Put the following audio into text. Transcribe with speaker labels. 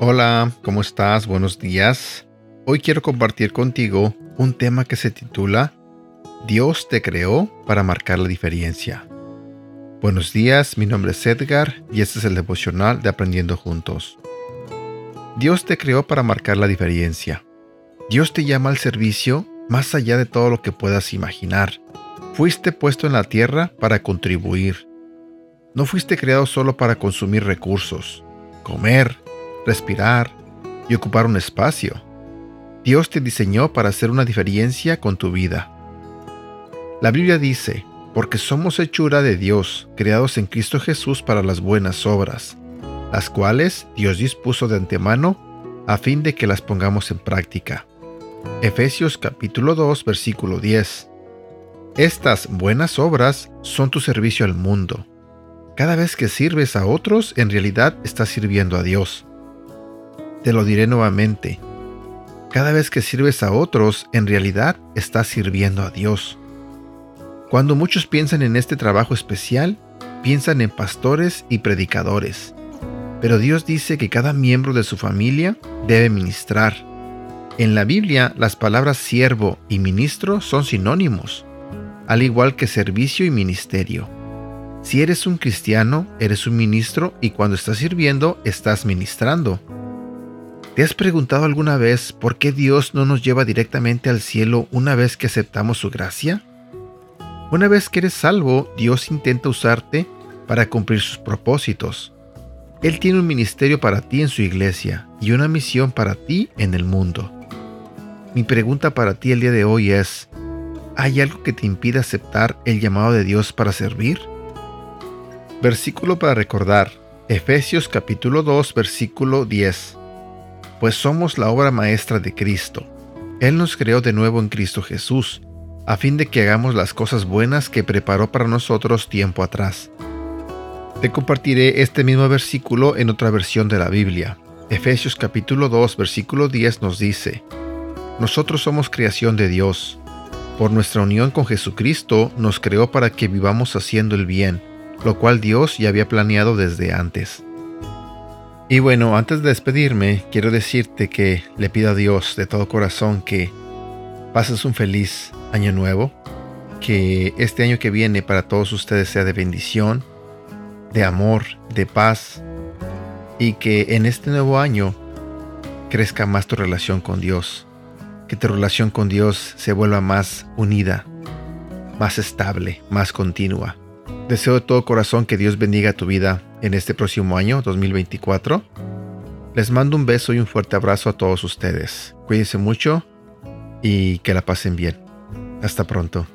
Speaker 1: Hola, ¿cómo estás? Buenos días. Hoy quiero compartir contigo un tema que se titula Dios te creó para marcar la diferencia. Buenos días, mi nombre es Edgar y este es el devocional de Aprendiendo Juntos. Dios te creó para marcar la diferencia. Dios te llama al servicio más allá de todo lo que puedas imaginar. Fuiste puesto en la tierra para contribuir. No fuiste creado solo para consumir recursos, comer, respirar y ocupar un espacio. Dios te diseñó para hacer una diferencia con tu vida. La Biblia dice, porque somos hechura de Dios, creados en Cristo Jesús para las buenas obras, las cuales Dios dispuso de antemano a fin de que las pongamos en práctica. Efesios capítulo 2 versículo 10. Estas buenas obras son tu servicio al mundo. Cada vez que sirves a otros, en realidad estás sirviendo a Dios. Te lo diré nuevamente. Cada vez que sirves a otros, en realidad estás sirviendo a Dios. Cuando muchos piensan en este trabajo especial, piensan en pastores y predicadores. Pero Dios dice que cada miembro de su familia debe ministrar. En la Biblia, las palabras siervo y ministro son sinónimos, al igual que servicio y ministerio. Si eres un cristiano, eres un ministro y cuando estás sirviendo, estás ministrando. ¿Te has preguntado alguna vez por qué Dios no nos lleva directamente al cielo una vez que aceptamos su gracia? Una vez que eres salvo, Dios intenta usarte para cumplir sus propósitos. Él tiene un ministerio para ti en su iglesia y una misión para ti en el mundo. Mi pregunta para ti el día de hoy es, ¿hay algo que te impida aceptar el llamado de Dios para servir? Versículo para recordar, Efesios capítulo 2 versículo 10 pues somos la obra maestra de Cristo. Él nos creó de nuevo en Cristo Jesús, a fin de que hagamos las cosas buenas que preparó para nosotros tiempo atrás. Te compartiré este mismo versículo en otra versión de la Biblia. Efesios capítulo 2 versículo 10 nos dice, Nosotros somos creación de Dios. Por nuestra unión con Jesucristo nos creó para que vivamos haciendo el bien, lo cual Dios ya había planeado desde antes. Y bueno, antes de despedirme, quiero decirte que le pido a Dios de todo corazón que pases un feliz año nuevo, que este año que viene para todos ustedes sea de bendición, de amor, de paz, y que en este nuevo año crezca más tu relación con Dios, que tu relación con Dios se vuelva más unida, más estable, más continua. Deseo de todo corazón que Dios bendiga tu vida en este próximo año 2024. Les mando un beso y un fuerte abrazo a todos ustedes. Cuídense mucho y que la pasen bien. Hasta pronto.